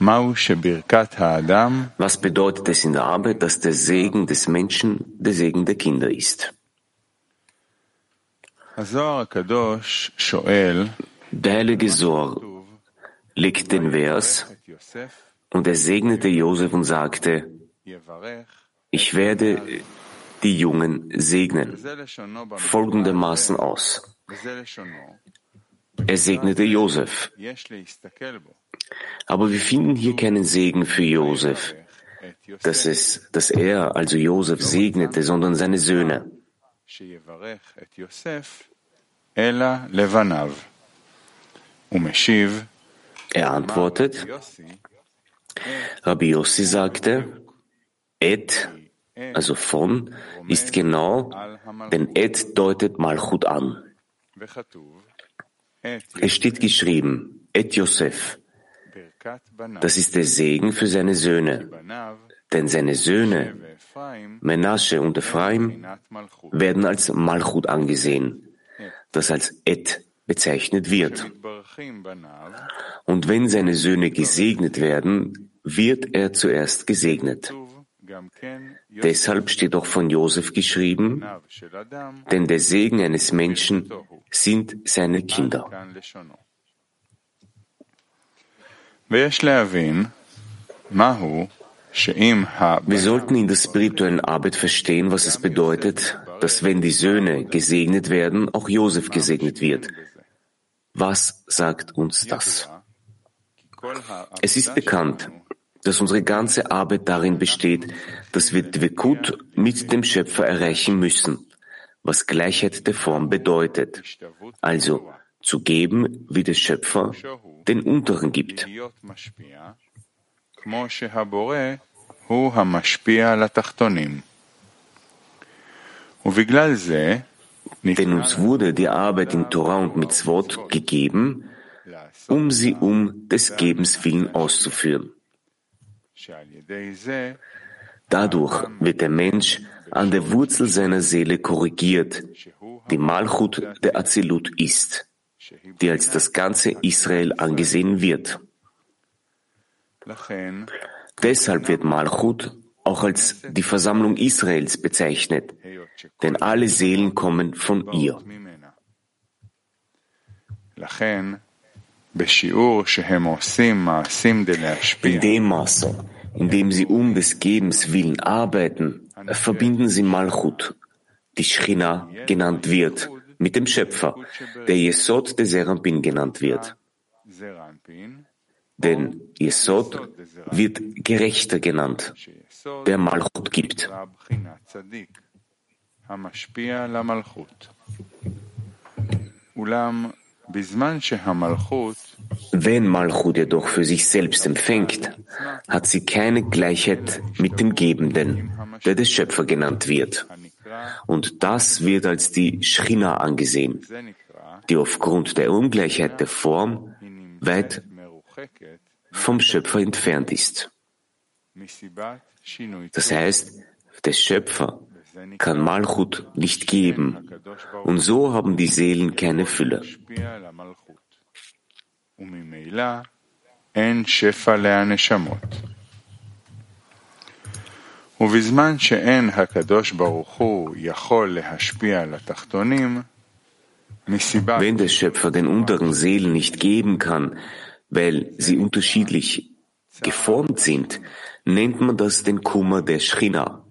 Was bedeutet es in der Arbeit, dass der Segen des Menschen der Segen der Kinder ist? Der heilige Sor legt den Vers und er segnete Josef und sagte, ich werde die Jungen segnen, folgendermaßen aus. Er segnete Josef. Aber wir finden hier keinen Segen für Josef, dass, es, dass er, also Josef, segnete, sondern seine Söhne. Er antwortet, Rabbi Yossi sagte, Et, also von, ist genau, denn Et deutet Malchut an. Es steht geschrieben, Et Yosef. Das ist der Segen für seine Söhne. Denn seine Söhne, Menasche und Ephraim, werden als Malchut angesehen, das als Et bezeichnet wird. Und wenn seine Söhne gesegnet werden, wird er zuerst gesegnet. Deshalb steht auch von Josef geschrieben, denn der Segen eines Menschen sind seine Kinder. Wir sollten in der spirituellen Arbeit verstehen, was es bedeutet, dass wenn die Söhne gesegnet werden, auch Josef gesegnet wird. Was sagt uns das? Es ist bekannt, dass unsere ganze Arbeit darin besteht, dass wir Dvekut mit dem Schöpfer erreichen müssen, was Gleichheit der Form bedeutet, also zu geben, wie der Schöpfer den Unteren gibt. Denn uns wurde die Arbeit in Torah und Mitzvot gegeben, um sie um des Gebens willen auszuführen. Dadurch wird der Mensch an der Wurzel seiner Seele korrigiert, die Malchut der Azilut ist, die als das ganze Israel angesehen wird. Deshalb wird Malchut auch als die Versammlung Israels bezeichnet, denn alle Seelen kommen von ihr. In dem Maße, in dem sie um des Gebens willen arbeiten, verbinden sie Malchut, die Schrina genannt wird, mit dem Schöpfer, der Yesod der Serampin genannt wird. Denn Yesod wird Gerechter genannt, der Malchut gibt. Wenn Malchut jedoch für sich selbst empfängt, hat sie keine Gleichheit mit dem Gebenden, der der Schöpfer genannt wird. Und das wird als die Schrina angesehen, die aufgrund der Ungleichheit der Form weit vom Schöpfer entfernt ist. Das heißt, der Schöpfer kann Malchut nicht geben, und so haben die Seelen keine Fülle. Während der Schöpfer den unteren Seelen nicht geben kann, weil sie unterschiedlich geformt sind, nennt man das den Kummer der Schrina.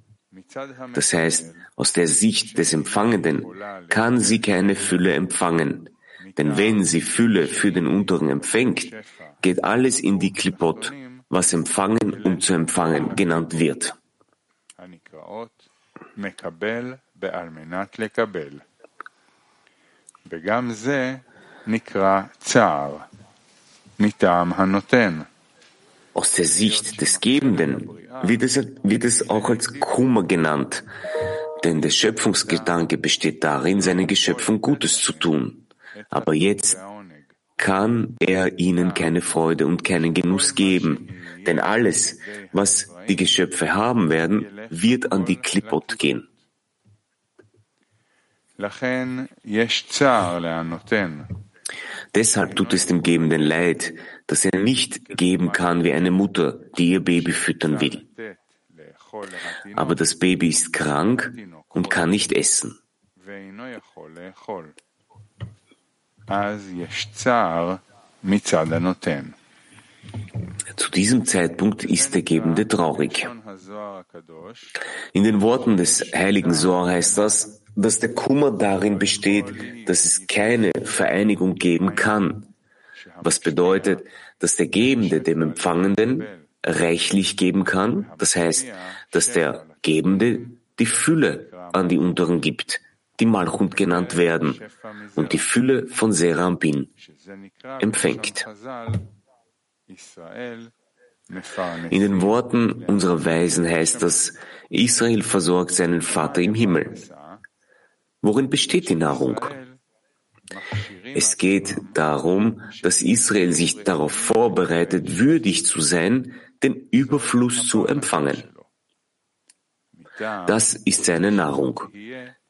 Das heißt, aus der Sicht des Empfangenden kann sie keine Fülle empfangen. Denn wenn sie Fülle für den Unteren empfängt, geht alles in die Klipot, was empfangen und zu empfangen genannt wird. Aus der Sicht des Gebenden wird es, wird es auch als Kummer genannt, denn der Schöpfungsgedanke besteht darin, seinen Geschöpfen Gutes zu tun. Aber jetzt kann er ihnen keine Freude und keinen Genuss geben, denn alles, was die Geschöpfe haben werden, wird an die Klippot gehen. Deshalb tut es dem Gebenden leid, dass er nicht geben kann wie eine Mutter, die ihr Baby füttern will. Aber das Baby ist krank und kann nicht essen. Zu diesem Zeitpunkt ist der Gebende traurig. In den Worten des heiligen Sohr heißt das, dass der Kummer darin besteht, dass es keine Vereinigung geben kann, was bedeutet, dass der Gebende dem Empfangenden reichlich geben kann, das heißt, dass der Gebende die Fülle an die Unteren gibt, die Malchut genannt werden, und die Fülle von Serambin empfängt. In den Worten unserer Weisen heißt das, Israel versorgt seinen Vater im Himmel. Worin besteht die Nahrung? Es geht darum, dass Israel sich darauf vorbereitet, würdig zu sein, den Überfluss zu empfangen. Das ist seine Nahrung,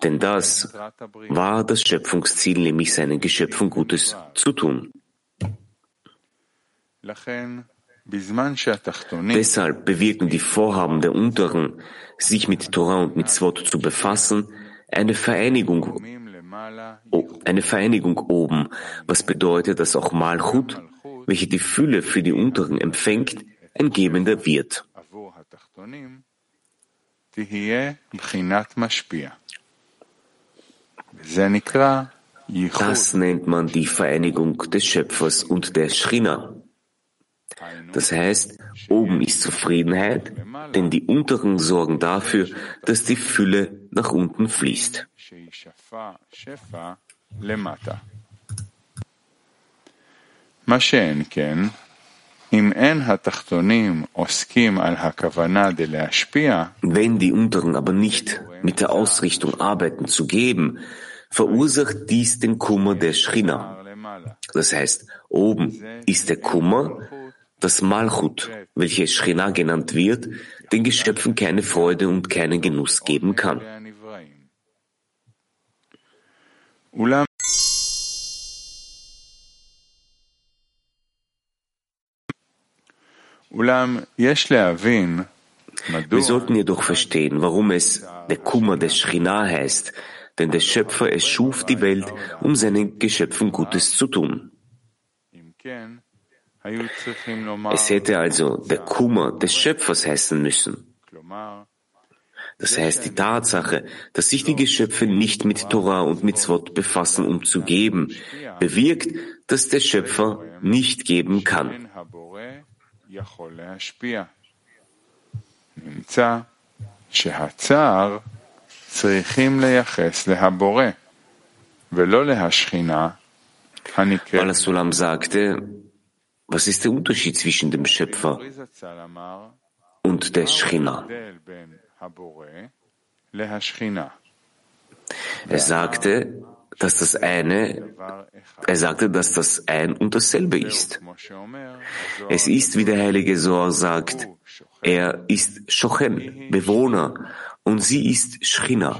denn das war das Schöpfungsziel, nämlich seinen Geschöpfen Gutes zu tun. Deshalb bewirken die Vorhaben der Unteren, sich mit Torah und mit Zwot zu befassen, eine Vereinigung, eine Vereinigung oben, was bedeutet, dass auch Malchut, welche die Fülle für die Unteren empfängt, ein Gebender wird. Das nennt man die Vereinigung des Schöpfers und der Schrina. Das heißt, oben ist Zufriedenheit, denn die unteren sorgen dafür, dass die Fülle nach unten fließt. Wenn die unteren aber nicht mit der Ausrichtung arbeiten zu geben, verursacht dies den Kummer der Schrina. Das heißt, oben ist der Kummer, das Malchut, welches Schrina genannt wird, den Geschöpfen keine Freude und keinen Genuss geben kann. Wir sollten jedoch verstehen, warum es der Kummer des Schrina heißt, denn der Schöpfer es schuf die Welt, um seinen Geschöpfen Gutes zu tun. Es hätte also der Kummer des Schöpfers heißen müssen. Das heißt, die Tatsache, dass sich die Geschöpfe nicht mit Torah und Mitzvot befassen, um zu geben, bewirkt, dass der Schöpfer nicht geben kann. Balasulam sagte, was ist der Unterschied zwischen dem Schöpfer und der Schrina? Er sagte, dass das eine, er sagte, dass das ein und dasselbe ist. Es ist, wie der heilige Sohr sagt, er ist Shochen, Bewohner, und sie ist Schrina.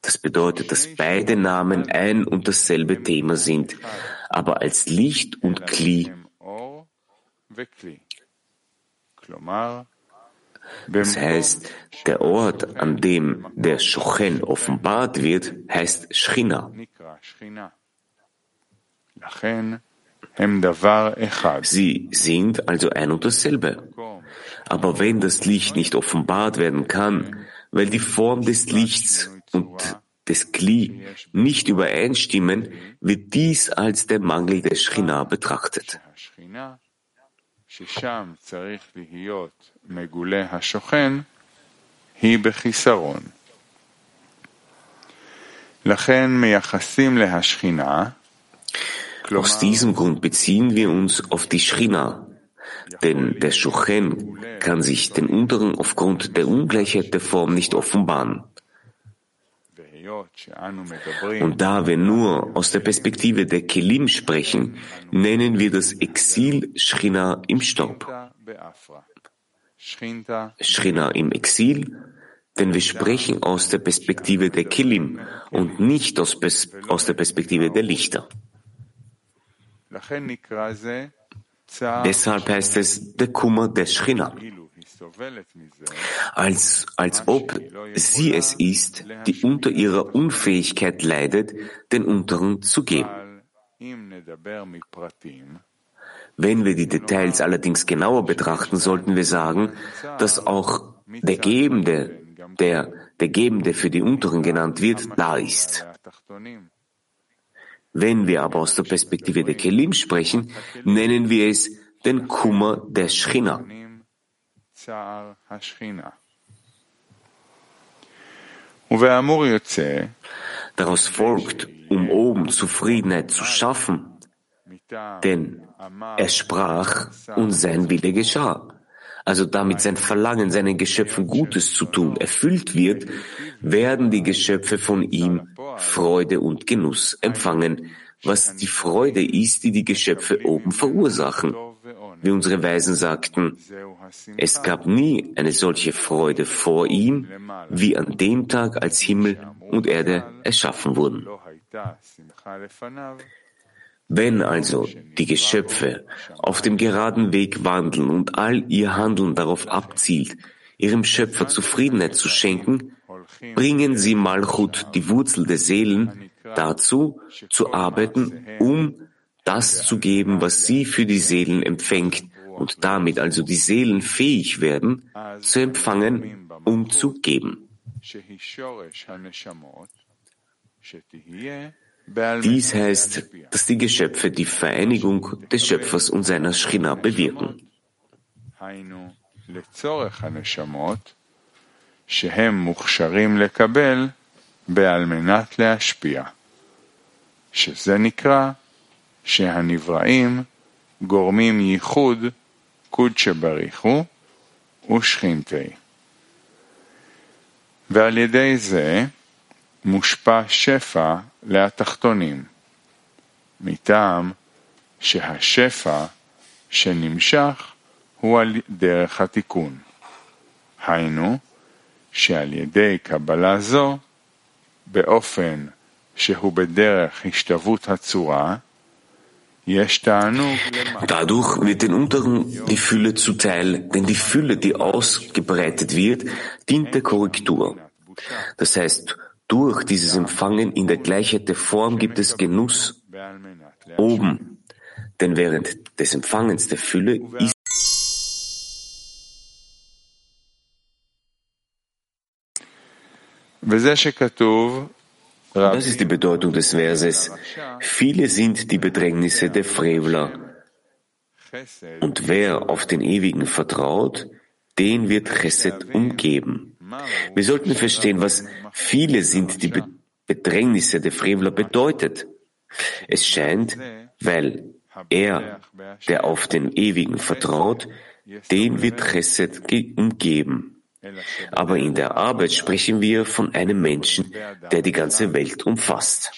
Das bedeutet, dass beide Namen ein und dasselbe Thema sind, aber als Licht und Kli. Das heißt, der Ort, an dem der Shochen offenbart wird, heißt Schrina. Sie sind also ein und dasselbe. Aber wenn das Licht nicht offenbart werden kann, weil die Form des Lichts und des Kli nicht übereinstimmen, wird dies als der Mangel des Schrina betrachtet. Aus diesem Grund beziehen wir uns auf die Schrina, denn der Schuchen kann sich den unteren aufgrund der Ungleichheit der Form nicht offenbaren. Und da wir nur aus der Perspektive der Kelim sprechen, nennen wir das Exil Shrina im Staub. Shrina im Exil, denn wir sprechen aus der Perspektive der Kelim und nicht aus, aus der Perspektive der Lichter. Deshalb heißt es der Kummer der Schchina. Als, als ob sie es ist, die unter ihrer Unfähigkeit leidet, den Unteren zu geben. Wenn wir die Details allerdings genauer betrachten, sollten wir sagen, dass auch der Gebende, der der Gebende für die Unteren genannt wird, da ist. Wenn wir aber aus der Perspektive der Kelim sprechen, nennen wir es den Kummer der Schchina. Daraus folgt, um oben Zufriedenheit zu schaffen, denn er sprach und sein Wille geschah. Also damit sein Verlangen, seinen Geschöpfen Gutes zu tun, erfüllt wird, werden die Geschöpfe von ihm Freude und Genuss empfangen, was die Freude ist, die die Geschöpfe oben verursachen. Wie unsere Weisen sagten, es gab nie eine solche Freude vor ihm, wie an dem Tag, als Himmel und Erde erschaffen wurden. Wenn also die Geschöpfe auf dem geraden Weg wandeln und all ihr Handeln darauf abzielt, ihrem Schöpfer Zufriedenheit zu schenken, bringen sie Malchut, die Wurzel der Seelen, dazu, zu arbeiten, um das zu geben, was sie für die Seelen empfängt und damit also die Seelen fähig werden, zu empfangen, um zu geben. Dies heißt, dass die Geschöpfe die Vereinigung des Schöpfers und seiner Schrina bewirken. שהם מוכשרים לקבל בעל מנת להשפיע, שזה נקרא שהנבראים גורמים ייחוד קודש בריחו ושכינתי. ועל ידי זה מושפע שפע להתחתונים, מטעם שהשפע שנמשך הוא על דרך התיקון. היינו, שעל ידי קבלה זו, באופן שהוא בדרך השתוות הצורה, Dadurch wird den Unteren die Fülle zuteil, denn die Fülle, die ausgebreitet wird, dient der Korrektur. Das heißt, durch dieses Empfangen in der Gleichheit der Form gibt es Genuss oben, denn während des Empfangens der Fülle ist das ist die Bedeutung des Verses. Viele sind die Bedrängnisse der Frevler. Und wer auf den Ewigen vertraut, den wird Chesed umgeben. Wir sollten verstehen, was viele sind die Bedrängnisse der Frevler bedeutet. Es scheint, weil er, der auf den Ewigen vertraut, den wird Chesed umgeben. Aber in der Arbeit sprechen wir von einem Menschen, der die ganze Welt umfasst.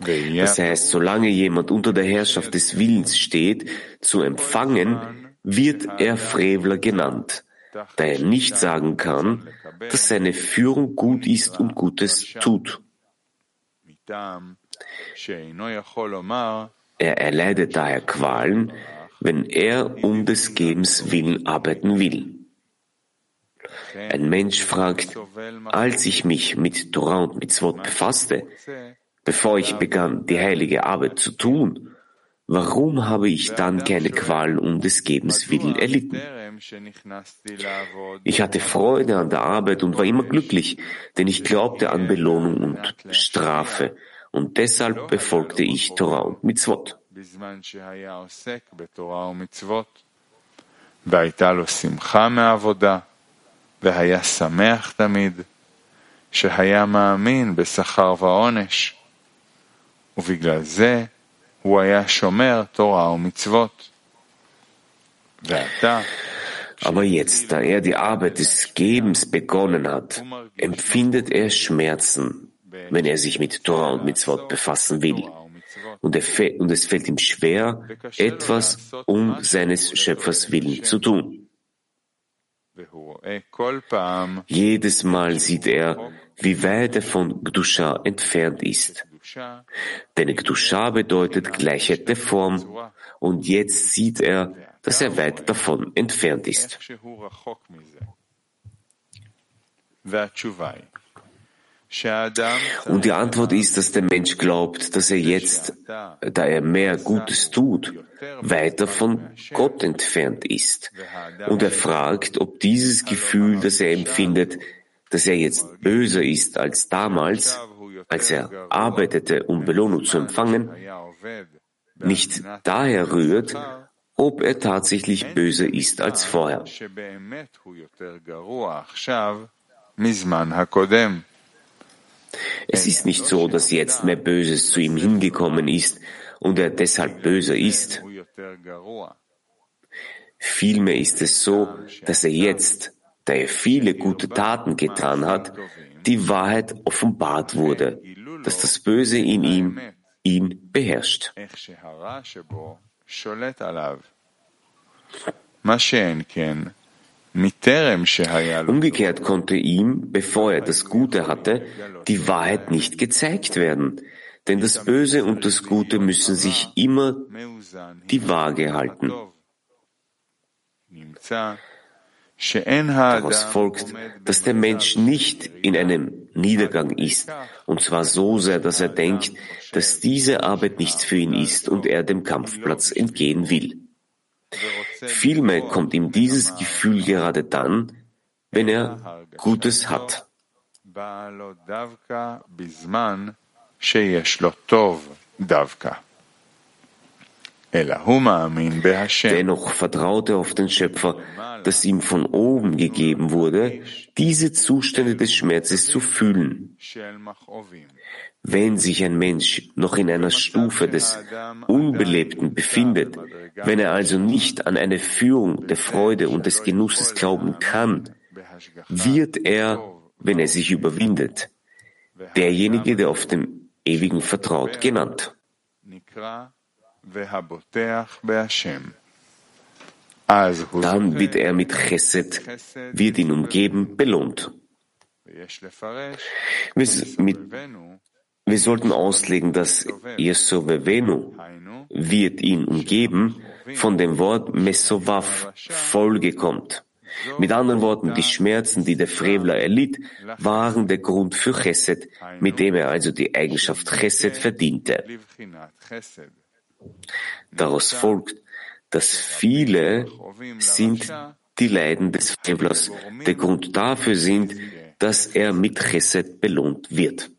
Das heißt, solange jemand unter der Herrschaft des Willens steht, zu empfangen, wird er Frevler genannt, da er nicht sagen kann, dass seine Führung gut ist und Gutes tut. Er erleidet daher Qualen, wenn er um des Gebens willen arbeiten will. Ein Mensch fragt, als ich mich mit Torah und Mitzvot befasste, bevor ich begann, die heilige Arbeit zu tun, warum habe ich dann keine Qualen um des Gebens willen erlitten? Ich hatte Freude an der Arbeit und war immer glücklich, denn ich glaubte an Belohnung und Strafe, und deshalb befolgte ich Torah und Mitzvot. בזמן שהיה עוסק בתורה ומצוות, והייתה לו שמחה מעבודה, והיה שמח תמיד, שהיה מאמין בשכר ועונש, ובגלל זה הוא היה שומר תורה ומצוות. ועתה, Aber jetzt, da er die Arbeit des Gebens begonnen hat, empfindet er Schmerzen, wenn er sich mit Torah und Mitzvot befassen will und, und es fällt ihm schwer, etwas um seines Schöpfers willen zu tun. Jedes Mal sieht er, wie weit er von Gdusha entfernt ist. Denn Gdusha bedeutet Gleichheit der Form und jetzt sieht er, dass er weit davon entfernt ist. Und die Antwort ist, dass der Mensch glaubt, dass er jetzt, da er mehr Gutes tut, weiter von Gott entfernt ist. Und er fragt, ob dieses Gefühl, das er empfindet, dass er jetzt böser ist als damals, als er arbeitete, um Belohnung zu empfangen, nicht daher rührt, ob er tatsächlich böser ist als vorher. Es ist nicht so, dass jetzt mehr Böses zu ihm hingekommen ist und er deshalb böser ist. Vielmehr ist es so, dass er jetzt, da er viele gute Taten getan hat, die Wahrheit offenbart wurde, dass das Böse in ihm ihn beherrscht. Umgekehrt konnte ihm, bevor er das Gute hatte, die Wahrheit nicht gezeigt werden, denn das Böse und das Gute müssen sich immer die Waage halten. Daraus folgt, dass der Mensch nicht in einem Niedergang ist, und zwar so sehr, dass er denkt, dass diese Arbeit nichts für ihn ist und er dem Kampfplatz entgehen will. Vielmehr kommt ihm dieses Gefühl gerade dann, wenn er Gutes hat. Dennoch vertraut er auf den Schöpfer, dass ihm von oben gegeben wurde, diese Zustände des Schmerzes zu fühlen. Wenn sich ein Mensch noch in einer Stufe des Unbelebten befindet, wenn er also nicht an eine Führung der Freude und des Genusses glauben kann, wird er, wenn er sich überwindet, derjenige, der auf dem Ewigen vertraut, genannt. Dann wird er mit Chesed, wird ihn umgeben, belohnt. Mit, wir sollten auslegen, dass Yesovevenu wird ihn umgeben, von dem Wort Mesovav Folge kommt. Mit anderen Worten, die Schmerzen, die der Frevler erlitt, waren der Grund für Chesed, mit dem er also die Eigenschaft Chesed verdiente. Daraus folgt, dass viele sind die Leiden des Frevlers der Grund dafür sind, dass er mit Chesed belohnt wird.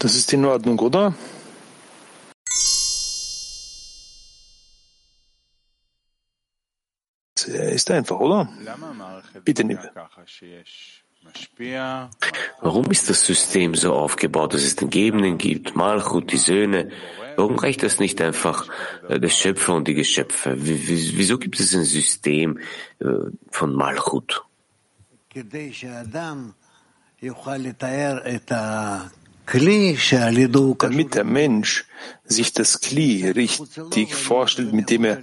Das ist in Ordnung, oder? Ist einfach, oder? Bitte nicht. Warum ist das System so aufgebaut, dass es den Gebenden gibt, Malchut, die Söhne? Warum reicht das nicht einfach äh, der Schöpfer und die Geschöpfe? Wieso gibt es ein System äh, von Malchut? Damit der Mensch sich das Kli richtig vorstellt, mit dem er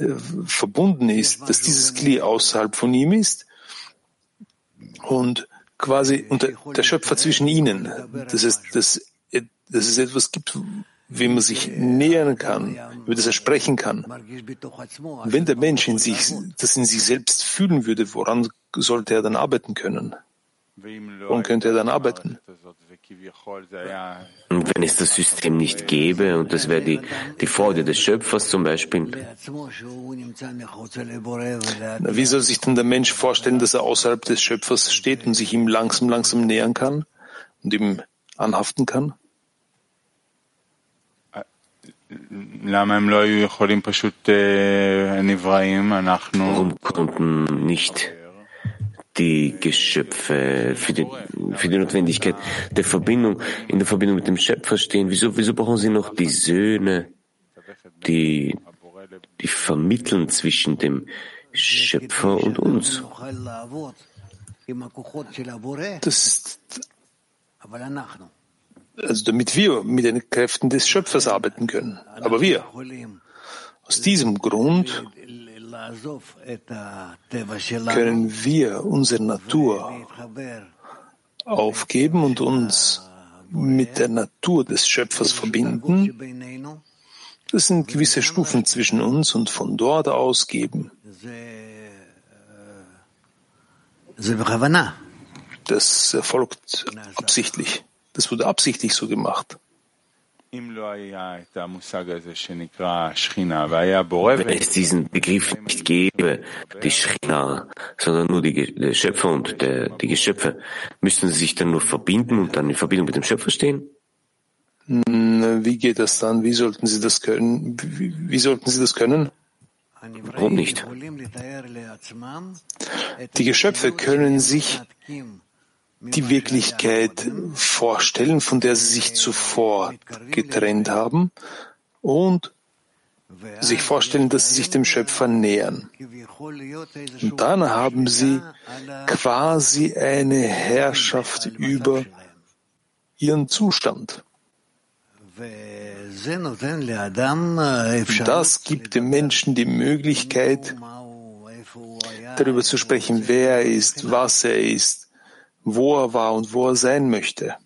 äh, verbunden ist, dass dieses Kli außerhalb von ihm ist und quasi unter der Schöpfer zwischen ihnen, dass es, dass, dass es etwas gibt, wie man sich nähern kann, über das er sprechen kann. wenn der Mensch in sich, das in sich selbst fühlen würde, woran sollte er dann arbeiten können? Woran könnte er dann arbeiten? Und wenn es das System nicht gäbe, und das wäre die, die Freude des Schöpfers zum Beispiel, wie soll sich denn der Mensch vorstellen, dass er außerhalb des Schöpfers steht und sich ihm langsam, langsam nähern kann und ihm anhaften kann? Warum konnten nicht die Geschöpfe für die, für die Notwendigkeit der Verbindung, in der Verbindung mit dem Schöpfer stehen. Wieso, wieso brauchen sie noch die Söhne, die, die vermitteln zwischen dem Schöpfer und uns? Das ist also damit wir mit den Kräften des Schöpfers arbeiten können. Aber wir, aus diesem Grund können wir unsere Natur aufgeben und uns mit der Natur des Schöpfers verbinden. Das sind gewisse Stufen zwischen uns und von dort aus geben. Das erfolgt absichtlich. Das wurde absichtlich so gemacht. Wenn es diesen Begriff nicht gäbe, die Schrina, sondern nur die, der Schöpfer und der, die Geschöpfe, müssten sie sich dann nur verbinden und dann in Verbindung mit dem Schöpfer stehen? Hm, wie geht das dann? Wie sollten sie das können? Wie, wie sollten sie das können? Warum nicht? Die Geschöpfe können sich die Wirklichkeit vorstellen, von der sie sich zuvor getrennt haben und sich vorstellen, dass sie sich dem Schöpfer nähern. Und dann haben sie quasi eine Herrschaft über ihren Zustand. Das gibt dem Menschen die Möglichkeit, darüber zu sprechen, wer er ist, was er ist, wo er war und wo er sein möchte.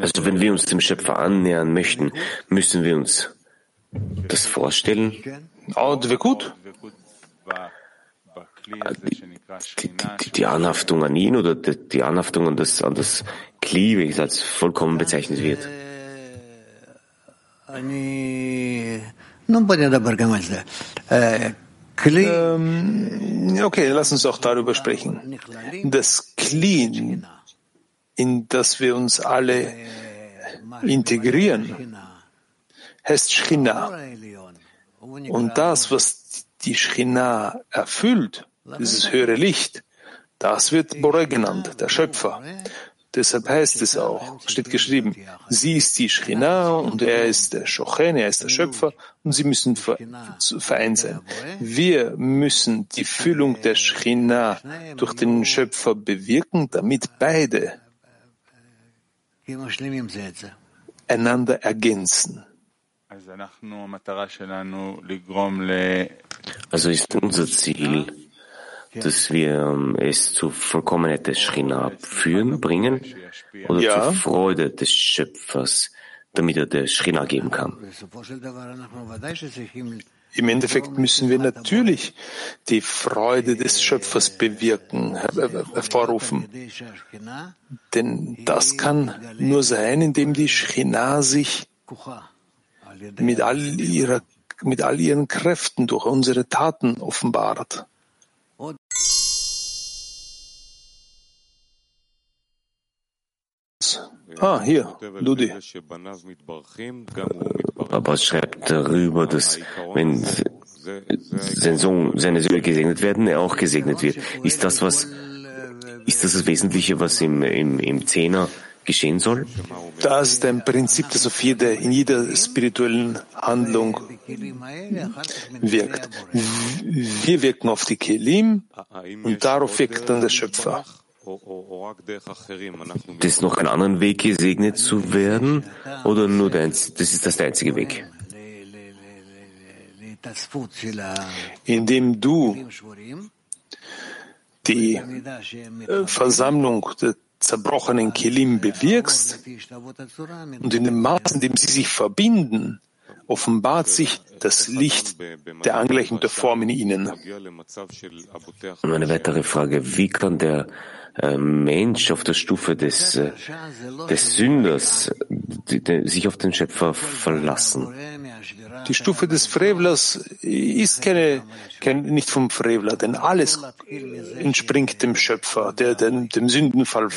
Also wenn wir uns dem Schöpfer annähern möchten, müssen wir uns das vorstellen. Oh, das wäre gut. Die, die, die, Anhaftung an ihn oder die, die Anhaftung an das, an das Kli, wie es als vollkommen bezeichnet wird. Ähm, okay, lass uns auch darüber sprechen. Das Kli, in das wir uns alle integrieren, heißt Shchina. Und das, was die Shchina erfüllt, dieses höhere Licht, das wird Bore genannt, der Schöpfer. Deshalb heißt es auch, steht geschrieben, sie ist die Schrina und er ist der Schochen, er ist der Schöpfer und sie müssen vereint sein. Wir müssen die Füllung der Schrina durch den Schöpfer bewirken, damit beide einander ergänzen. Also ist unser Ziel, dass wir ähm, es zur Vollkommenheit des Schrina führen, bringen oder ja. zur Freude des Schöpfers, damit er der Schrina geben kann. Im Endeffekt müssen wir natürlich die Freude des Schöpfers bewirken, hervorrufen. Denn das kann nur sein, indem die Schrina sich mit all, ihrer, mit all ihren Kräften durch unsere Taten offenbart. Ah, hier, Ludi. Papa schreibt darüber, dass wenn sein Sohn, seine Söhne gesegnet werden, er auch gesegnet wird. Ist das was, ist das das Wesentliche, was im, im, im Zehner geschehen soll? Das ist ein Prinzip, das auf jede, in jeder spirituellen Handlung wirkt. Wir wirken auf die Kelim und darauf wirkt dann der Schöpfer. Das noch einen anderen Weg, gesegnet zu werden? Oder nur der, das ist das der einzige Weg? Indem du die äh, Versammlung der zerbrochenen Kelim bewirkst und in dem Maß, in dem sie sich verbinden, offenbart sich das Licht der Angleichung der Form in ihnen. Und eine weitere Frage, wie kann der Mensch auf der Stufe des, äh, des Sünders sich auf den Schöpfer verlassen? Die Stufe des Frevlers ist keine, kein, nicht vom Frevler, denn alles entspringt dem Schöpfer, der, dem, dem Sündenfall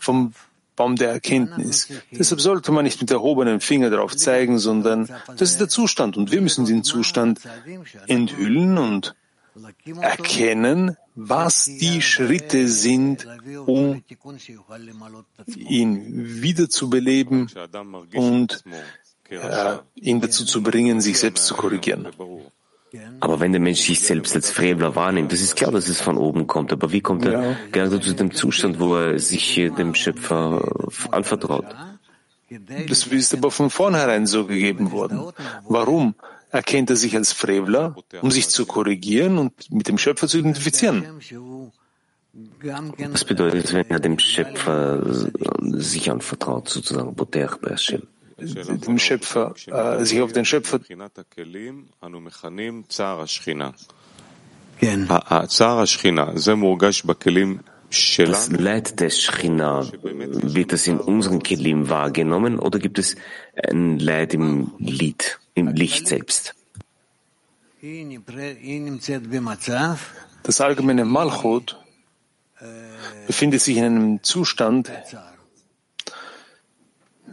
vom Baum der Erkenntnis. Deshalb sollte man nicht mit erhobenem Finger darauf zeigen, sondern das ist der Zustand und wir müssen den Zustand enthüllen und erkennen, was die Schritte sind, um ihn wiederzubeleben und äh, ihn dazu zu bringen, sich selbst zu korrigieren. Aber wenn der Mensch sich selbst als Frevler wahrnimmt, das ist klar, dass es von oben kommt. Aber wie kommt er ja. gerade zu dem Zustand, wo er sich dem Schöpfer anvertraut? Das ist aber von vornherein so gegeben worden. Warum erkennt er sich als Frevler, um sich zu korrigieren und mit dem Schöpfer zu identifizieren? Was bedeutet, wenn er dem Schöpfer sich anvertraut, sozusagen, Boter Hashem? dem Schöpfer, äh, sich auf den Schöpfer das Leid des Schchina, wird das in unseren Kelim wahrgenommen oder gibt es ein Leid im Lied, im Licht selbst? Das allgemeine Malchut befindet sich in einem Zustand,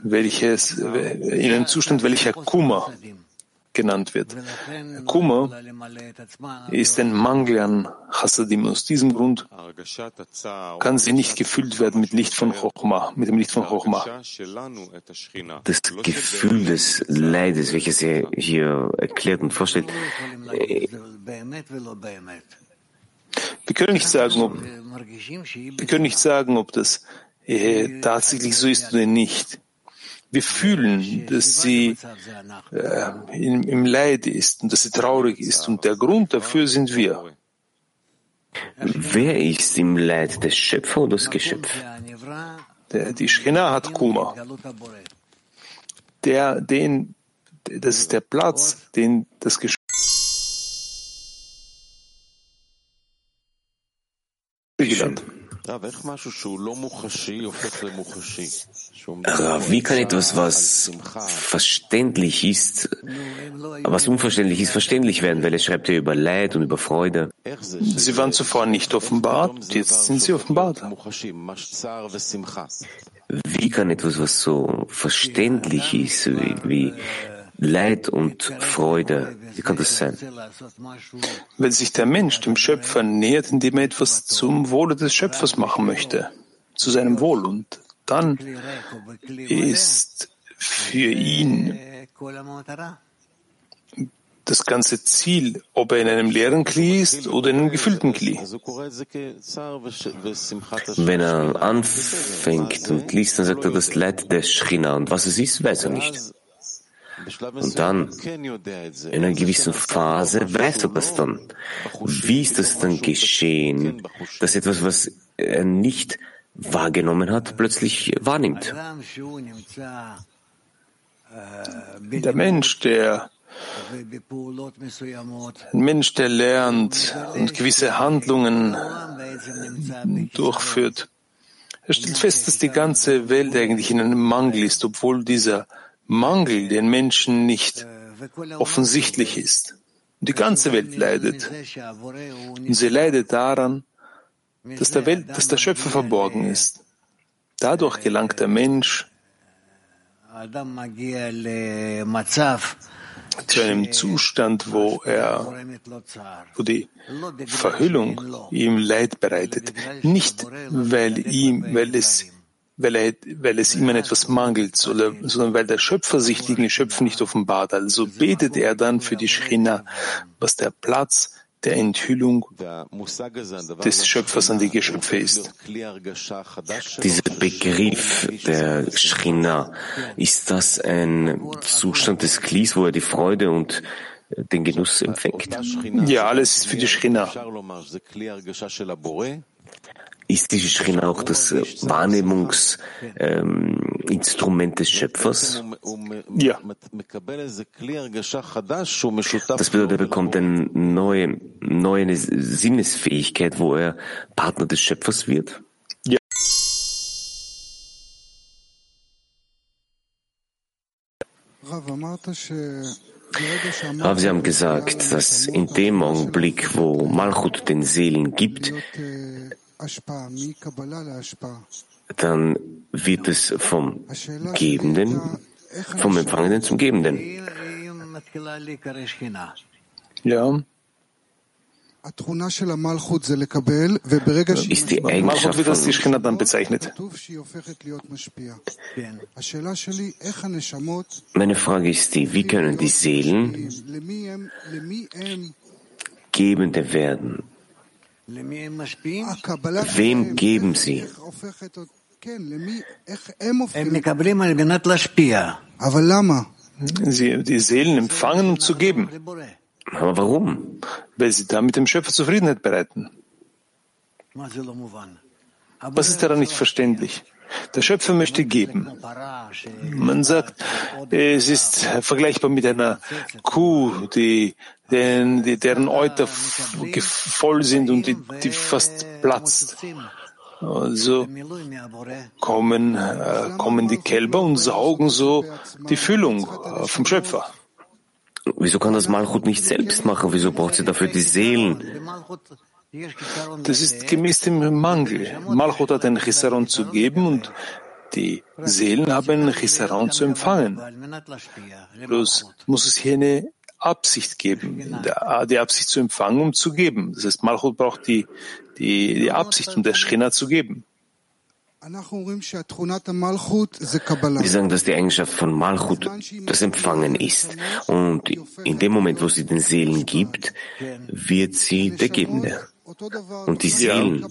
welches, in einem Zustand, welcher Kummer genannt wird. Kummer ist ein Mangel an Chassadim. Aus diesem Grund kann sie nicht gefüllt werden mit Licht von Chochma, mit dem Licht von Chochma. Das Gefühl des Leides, welches er hier erklärt und vorstellt, wir können nicht sagen, ob, wir können nicht sagen, ob das äh, tatsächlich so ist oder nicht. Wir fühlen, dass sie äh, im, im Leid ist und dass sie traurig ist und der Grund dafür sind wir. Wer ist im Leid, der Schöpfer oder das Geschöpf? Der, die Schchina hat Kummer. Der, den, das ist der Platz, den das Geschöpf Wie kann etwas, was verständlich ist, was unverständlich ist, verständlich werden? Weil er schreibt ja über Leid und über Freude. Sie waren zuvor nicht offenbart, jetzt sind sie offenbart. Wie kann etwas, was so verständlich ist, wie, wie Leid und Freude. Wie kann das sein? Weil sich der Mensch dem Schöpfer nähert, indem er etwas zum Wohle des Schöpfers machen möchte, zu seinem Wohl. Und dann ist für ihn das ganze Ziel, ob er in einem leeren Kli ist oder in einem gefüllten Kli. Wenn er anfängt und liest, dann sagt er das Leid des Schrina. Und was es ist, weiß er nicht. Und dann, in einer gewissen Phase, weißt du das dann. Wie ist das dann geschehen, dass etwas, was er nicht wahrgenommen hat, plötzlich wahrnimmt? Der Mensch, der ein Mensch, der lernt und gewisse Handlungen durchführt, er stellt fest, dass die ganze Welt eigentlich in einem Mangel ist, obwohl dieser Mangel den Menschen nicht offensichtlich ist. Die ganze Welt leidet. Und sie leidet daran, dass der, Welt, dass der Schöpfer verborgen ist. Dadurch gelangt der Mensch zu einem Zustand, wo er, wo die Verhüllung ihm Leid bereitet. Nicht, weil ihm, weil es weil, er, weil es ihm an etwas mangelt, sondern weil der Schöpfer sich die Geschöpfe nicht offenbart. Also betet er dann für die Schrina, was der Platz der Enthüllung des Schöpfers an die Geschöpfe ist. Dieser Begriff der Schrina, ist das ein Zustand des Klis, wo er die Freude und den Genuss empfängt? Ja, alles ist für die Schrina. Ist die Schrina auch das äh, Wahrnehmungsinstrument ähm, des Schöpfers? Ja. Das bedeutet, er bekommt eine neue, neue Sinnesfähigkeit, wo er Partner des Schöpfers wird? Ja. Aber Sie haben gesagt, dass in dem Augenblick, wo Malchut den Seelen gibt, dann wird es vom Gebenden, vom Empfangenden zum Gebenden. Ja. ist die Eigenschaft wird als die Schchina dann bezeichnet. Meine Frage ist die, wie können die Seelen Gebende werden? Wem geben sie? Sie, die Seelen empfangen, um zu geben. Aber warum? Weil sie damit dem Schöpfer Zufriedenheit bereiten. Was ist daran nicht verständlich? Der Schöpfer möchte geben. Man sagt, es ist vergleichbar mit einer Kuh, die, deren, die, deren Euter voll sind und die, die fast platzt. Also kommen, äh, kommen die Kälber und saugen so die Füllung äh, vom Schöpfer. Wieso kann das Malchut nicht selbst machen? Wieso braucht sie dafür die Seelen? Das ist gemäß dem Mangel. Malchut hat einen Chisaron zu geben und die Seelen haben einen Chisaron zu empfangen. Bloß muss es hier eine Absicht geben, die Absicht zu empfangen, um zu geben. Das heißt, Malchut braucht die, die, die Absicht, um der Schchina zu geben. Wir sagen, dass die Eigenschaft von Malchut das Empfangen ist. Und in dem Moment, wo sie den Seelen gibt, wird sie der Gebende. Und die Seelen,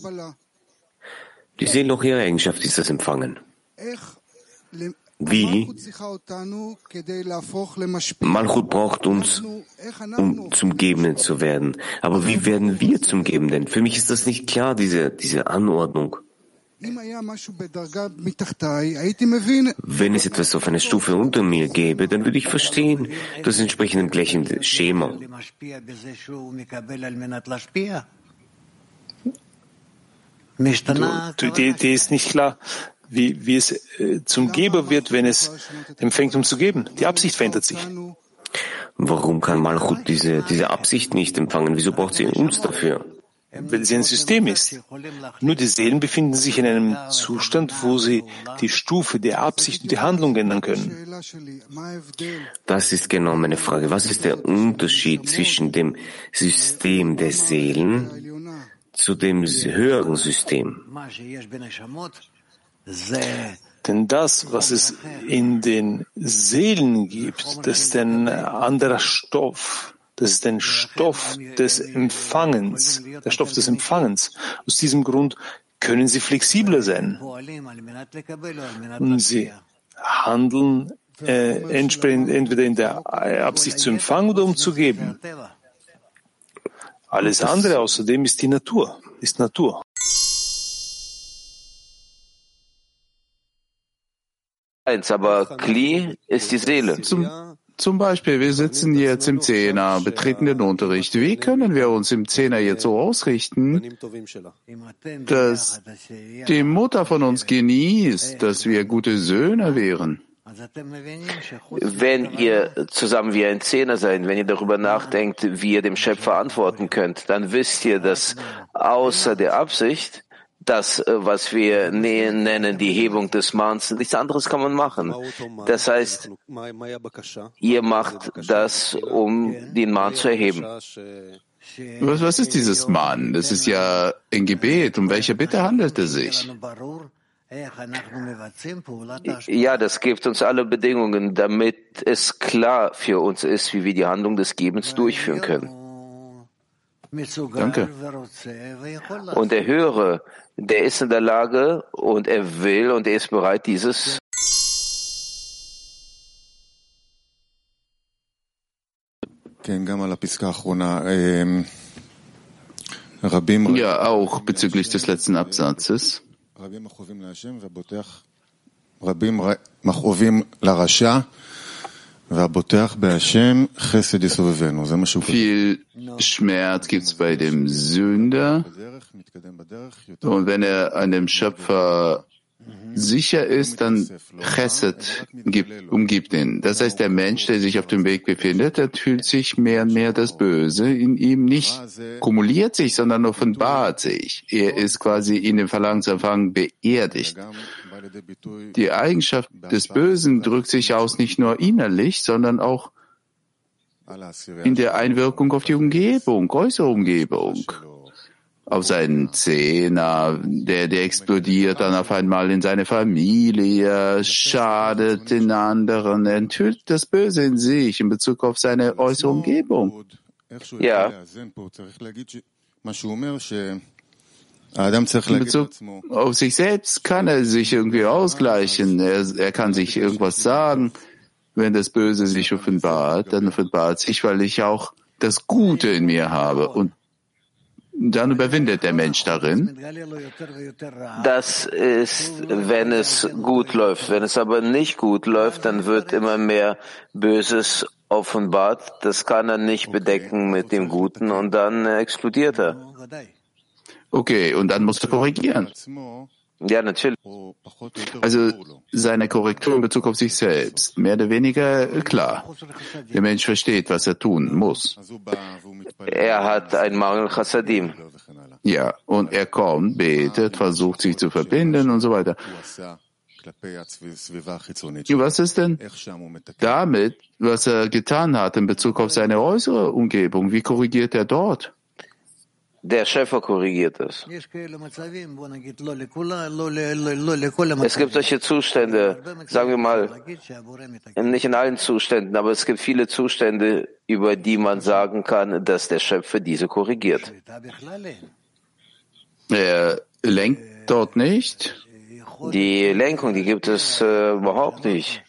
die Seelen auch ihre Eigenschaft ist das Empfangen. Wie? Malchut braucht uns, um zum Gebenden zu werden. Aber wie werden wir zum Gebenden? Für mich ist das nicht klar, diese, diese Anordnung. Wenn es etwas auf einer Stufe unter mir gäbe, dann würde ich verstehen, das entspricht dem gleichen Schema. Du, die Idee ist nicht klar, wie, wie es äh, zum Geber wird, wenn es empfängt, um zu geben. Die Absicht verändert sich. Warum kann Malchut diese, diese Absicht nicht empfangen? Wieso braucht sie uns dafür? weil sie ein System ist. Nur die Seelen befinden sich in einem Zustand, wo sie die Stufe der Absicht und die Handlung ändern können. Das ist genau meine Frage. Was ist der Unterschied zwischen dem System der Seelen zu dem höheren System? Denn das, was es in den Seelen gibt, das ist ein anderer Stoff. Das ist ein Stoff des Empfangens, der Stoff des Empfangens. Aus diesem Grund können sie flexibler sein. Und sie handeln äh, entweder in der Absicht zu empfangen oder um zu geben. Alles andere außerdem ist die Natur, ist Natur. Eins, aber Kli ist die Seele. Zum zum Beispiel, wir sitzen jetzt im Zehner, betreten den Unterricht. Wie können wir uns im Zehner jetzt so ausrichten, dass die Mutter von uns genießt, dass wir gute Söhne wären? Wenn ihr zusammen wie ein Zehner seid, wenn ihr darüber nachdenkt, wie ihr dem Schöpfer antworten könnt, dann wisst ihr, dass außer der Absicht das, äh, was wir nennen, die Hebung des Manns. Nichts anderes kann man machen. Das heißt, ihr macht das, um den Mann zu erheben. Was, was ist dieses Mann? Das ist ja ein Gebet. Um welche Bitte handelt es sich? Ja, das gibt uns alle Bedingungen, damit es klar für uns ist, wie wir die Handlung des Gebens durchführen können. Danke. Und der Höhere, der ist in der Lage und er will und er ist bereit, dieses Ja, auch bezüglich des letzten Absatzes. Viel Schmerz gibt es bei dem Sünder. Und wenn er an dem Schöpfer sicher ist, dann Chesed gibt, umgibt ihn. Das heißt, der Mensch, der sich auf dem Weg befindet, der fühlt sich mehr und mehr das Böse in ihm nicht kumuliert sich, sondern offenbart sich. Er ist quasi in dem Verlangen zu empfangen beerdigt. Die Eigenschaft des Bösen drückt sich aus nicht nur innerlich, sondern auch in der Einwirkung auf die Umgebung, äußere Umgebung. Auf seinen Zehner, der, der explodiert dann auf einmal in seine Familie, schadet den anderen, enthüllt das Böse in sich in Bezug auf seine äußere Umgebung. Ja. In Bezug auf sich selbst kann er sich irgendwie ausgleichen. Er, er kann sich irgendwas sagen. Wenn das Böse sich offenbart, dann offenbart sich, weil ich auch das Gute in mir habe. Und dann überwindet der Mensch darin. Das ist, wenn es gut läuft. Wenn es aber nicht gut läuft, dann wird immer mehr Böses offenbart. Das kann er nicht bedecken mit dem Guten und dann explodiert er. Okay, und dann musst du korrigieren. Ja, natürlich. Also seine Korrektur in Bezug auf sich selbst, mehr oder weniger klar. Der Mensch versteht, was er tun muss. Er hat einen Mangel Chassadim. Ja, und er kommt, betet, versucht sich zu verbinden und so weiter. Was ist denn damit, was er getan hat in Bezug auf seine äußere Umgebung? Wie korrigiert er dort? Der Schöpfer korrigiert es. Es gibt solche Zustände, sagen wir mal, nicht in allen Zuständen, aber es gibt viele Zustände, über die man sagen kann, dass der Schöpfer diese korrigiert. Er lenkt dort nicht? Die Lenkung, die gibt es äh, überhaupt nicht.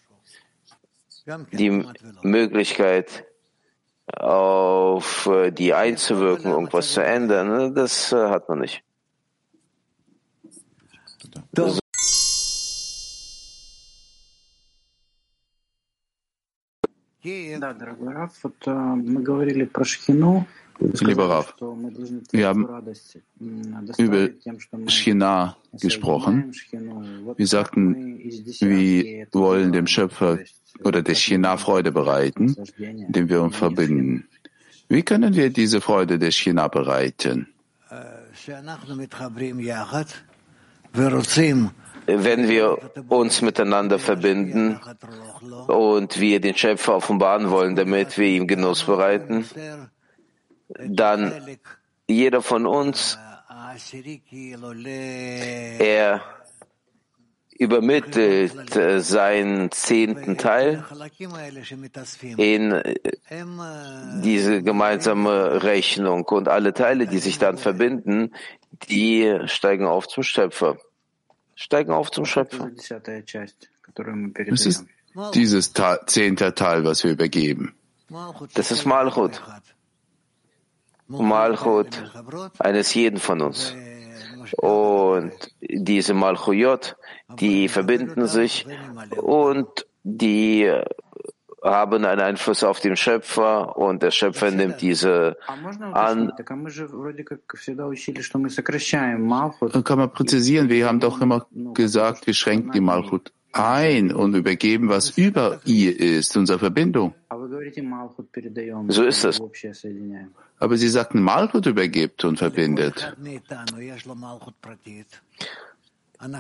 Die Möglichkeit, auf äh, die einzuwirken, irgendwas zu ändern, ne, das äh, hat man nicht. Das Lieber Rav, wir haben über Schina gesprochen. Wir sagten, wir wollen dem Schöpfer oder der China Freude bereiten, indem wir uns verbinden. Wie können wir diese Freude der China bereiten? Wenn wir uns miteinander verbinden und wir den Schöpfer offenbaren wollen, damit wir ihm Genuss bereiten, dann jeder von uns, er übermittelt äh, seinen zehnten Teil in äh, diese gemeinsame Rechnung und alle Teile, die sich dann verbinden, die steigen auf zum Schöpfer. Steigen auf zum Schöpfer. Es ist dieses zehnte Teil, was wir übergeben. Das ist Malchut. Malchut eines jeden von uns. Und diese Malchuyot, die verbinden sich und die haben einen Einfluss auf den Schöpfer und der Schöpfer nimmt diese an. Kann man präzisieren, wir haben doch immer gesagt, wir schränken die Malchut ein und übergeben, was über ihr ist, unsere Verbindung. So ist es. Aber Sie sagten, Malchut übergibt und verbindet.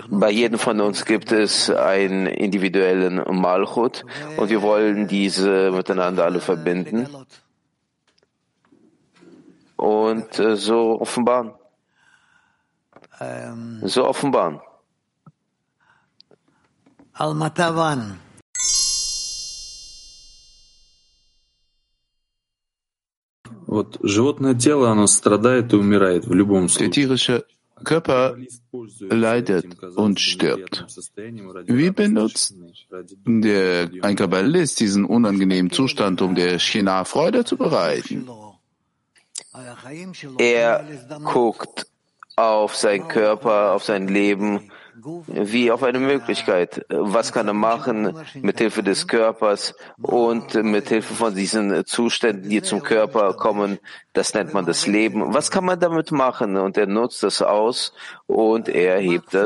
Bei jedem von uns gibt es einen individuellen Malchut und wir wollen diese miteinander alle verbinden und äh, so offenbaren. So offenbaren. Almatavan. Der tierische Körper leidet und stirbt. Wie benutzt der, ein Kabbalist diesen unangenehmen Zustand, um der China Freude zu bereiten? Er guckt auf seinen Körper, auf sein Leben wie auf eine Möglichkeit. Was kann er machen mit Hilfe des Körpers und mit Hilfe von diesen Zuständen, die zum Körper kommen? Das nennt man das Leben. Was kann man damit machen? Und er nutzt das aus und er hebt das